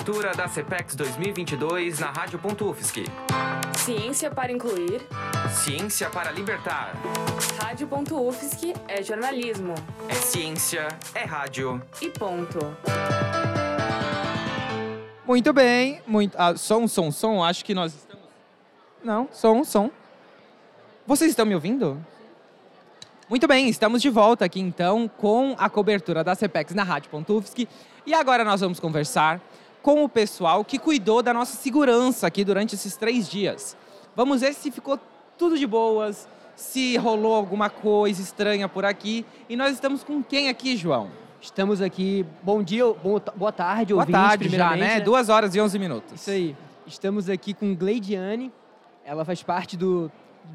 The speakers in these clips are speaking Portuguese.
cobertura da CPEX 2022 na Rádio.UFSC. Ciência para incluir. Ciência para libertar. Rádio.UFSC é jornalismo. É ciência, é rádio. E ponto. Muito bem, muito. Ah, som, som, som. Acho que nós estamos. Não, som, som. Vocês estão me ouvindo? Muito bem, estamos de volta aqui então com a cobertura da CPEX na Rádio.UFSC. E agora nós vamos conversar com o pessoal que cuidou da nossa segurança aqui durante esses três dias. Vamos ver se ficou tudo de boas, se rolou alguma coisa estranha por aqui. E nós estamos com quem aqui, João? Estamos aqui. Bom dia, boa tarde, boa ouvintes, tarde já, né? né? Duas horas e onze minutos. Isso aí. Estamos aqui com Gleidiane. Ela faz parte do,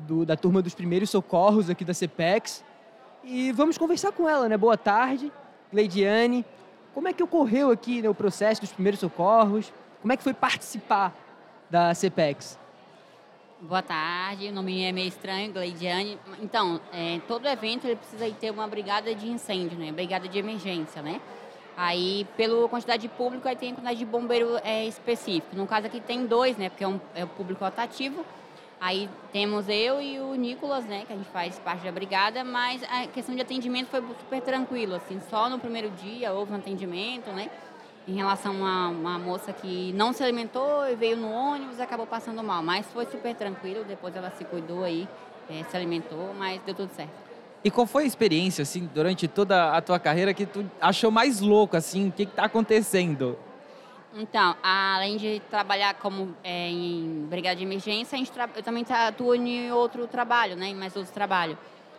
do, da turma dos primeiros socorros aqui da CPEX. E vamos conversar com ela, né? Boa tarde, Gleidiane. Como é que ocorreu aqui né, o processo dos primeiros socorros? Como é que foi participar da CPEX? Boa tarde, o nome é meio estranho, Gleidiane. Então, é, todo evento ele precisa ter uma brigada de incêndio, né? Brigada de emergência, né? Aí, pela quantidade de público, aí tem a quantidade de bombeiro é, específico. No caso aqui tem dois, né? Porque é, um, é o público rotativo. Aí temos eu e o Nicolas, né? Que a gente faz parte da brigada, mas a questão de atendimento foi super tranquilo, assim. Só no primeiro dia houve um atendimento, né? Em relação a uma moça que não se alimentou e veio no ônibus e acabou passando mal. Mas foi super tranquilo, depois ela se cuidou aí, é, se alimentou, mas deu tudo certo. E qual foi a experiência, assim, durante toda a tua carreira que tu achou mais louco, assim? O que está acontecendo? Então, além de trabalhar como é, em brigada de emergência, eu também atuo em outro trabalho, né? Em mais outros trabalhos.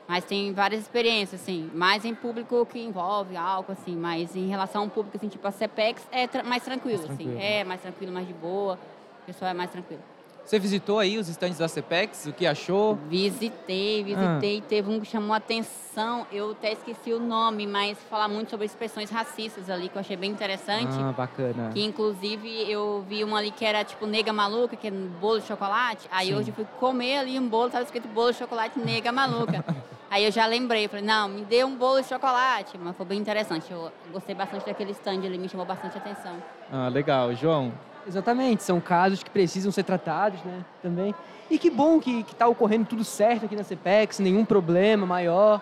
Mas tem várias experiências, assim, mais em público que envolve álcool, assim, mas em relação ao público, assim, tipo a CEPEX, é tra mais tranquilo, mais assim. tranquilo. assim. É, mais tranquilo, mais de boa. O pessoal é mais tranquilo. Você visitou aí os estandes da CEPEX? O que achou? Visitei, visitei. Ah. Teve um que chamou a atenção. Eu até esqueci o nome, mas falar muito sobre expressões racistas ali, que eu achei bem interessante. Ah, bacana. Que inclusive eu vi uma ali que era tipo nega maluca, que é bolo de chocolate. Aí Sim. hoje eu fui comer ali um bolo, estava escrito bolo de chocolate nega maluca. aí eu já lembrei, falei, não, me dê um bolo de chocolate. Mas foi bem interessante. Eu gostei bastante daquele stand ali, me chamou bastante atenção. Ah, legal. João, Exatamente, são casos que precisam ser tratados, né, também. E que bom que está ocorrendo tudo certo aqui na CPEX, nenhum problema maior.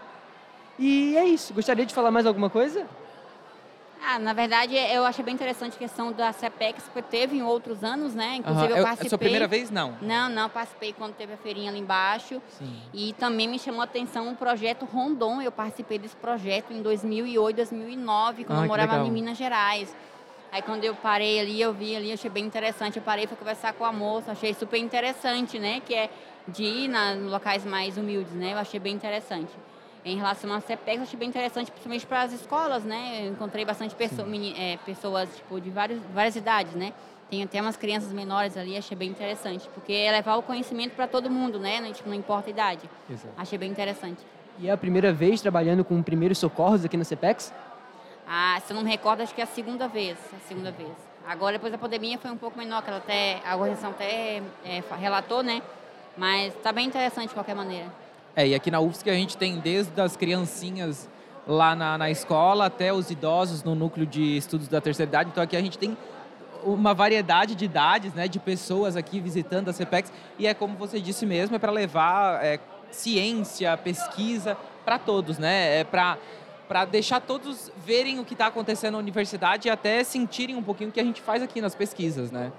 E é isso. Gostaria de falar mais alguma coisa? Ah, na verdade, eu achei bem interessante a questão da CPEX, porque teve em outros anos, né? Inclusive, uhum. eu participei. É a sua primeira vez, não? Não, não, participei quando teve a feirinha ali embaixo. Sim. E também me chamou a atenção o projeto Rondon. Eu participei desse projeto em 2008, 2009, quando ah, eu morava em Minas Gerais. Aí quando eu parei ali, eu vi ali, achei bem interessante. Eu parei para conversar com a moça, achei super interessante, né? Que é de ir na, locais mais humildes, né? Eu achei bem interessante. Em relação à CEPEX, eu achei bem interessante, principalmente para as escolas, né? Eu encontrei bastante pessoa, é, pessoas tipo, de vários, várias idades, né? Tem até umas crianças menores ali, achei bem interessante. Porque é levar o conhecimento para todo mundo, né? Não, tipo, não importa a idade. Exato. Achei bem interessante. E é a primeira vez trabalhando com primeiros socorros aqui na CEPEX? Ah, se eu não me recordo, acho que é a segunda vez. A segunda vez. Agora, depois da pandemia, foi um pouco menor, que ela até, a organização até é, relatou, né? Mas está bem interessante de qualquer maneira. É, e aqui na UFSC a gente tem desde as criancinhas lá na, na escola até os idosos no núcleo de estudos da terceira idade. Então aqui a gente tem uma variedade de idades, né, de pessoas aqui visitando a CPEX. E é como você disse mesmo, é para levar é, ciência, pesquisa para todos, né? É para para deixar todos verem o que está acontecendo na universidade e até sentirem um pouquinho o que a gente faz aqui nas pesquisas, né?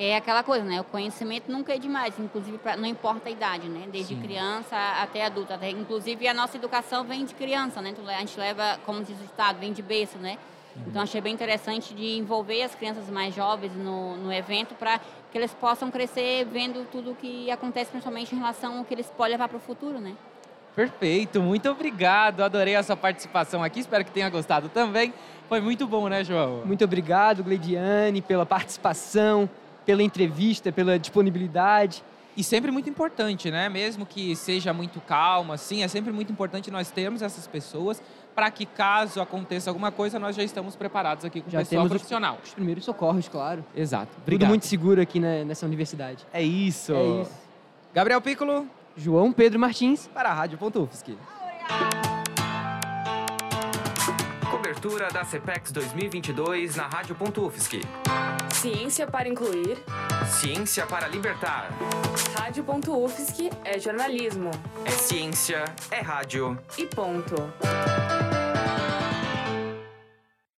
É aquela coisa, né? O conhecimento nunca é demais, inclusive pra, não importa a idade, né? Desde Sim. criança até adulto. Até, inclusive a nossa educação vem de criança, né? A gente leva, como diz o Estado, vem de berço, né? Uhum. Então achei bem interessante de envolver as crianças mais jovens no, no evento para que eles possam crescer vendo tudo o que acontece, principalmente em relação ao que eles podem levar para o futuro, né? Perfeito, muito obrigado. Adorei a sua participação aqui, espero que tenha gostado também. Foi muito bom, né, João? Muito obrigado, Gleidiane, pela participação, pela entrevista, pela disponibilidade. E sempre muito importante, né? Mesmo que seja muito calma, assim, é sempre muito importante nós termos essas pessoas para que caso aconteça alguma coisa, nós já estamos preparados aqui com o pessoal temos profissional. Os, os primeiros socorros, claro. Exato. Obrigado. Tudo muito seguro aqui né, nessa universidade. É isso. É isso. Gabriel Piccolo, João Pedro Martins para a Rádio.UFSC. Cobertura da CPEX 2022 na Rádio.UFSC. Ciência para incluir. Ciência para libertar. Rádio.UFSC é jornalismo. É ciência, é rádio. E ponto.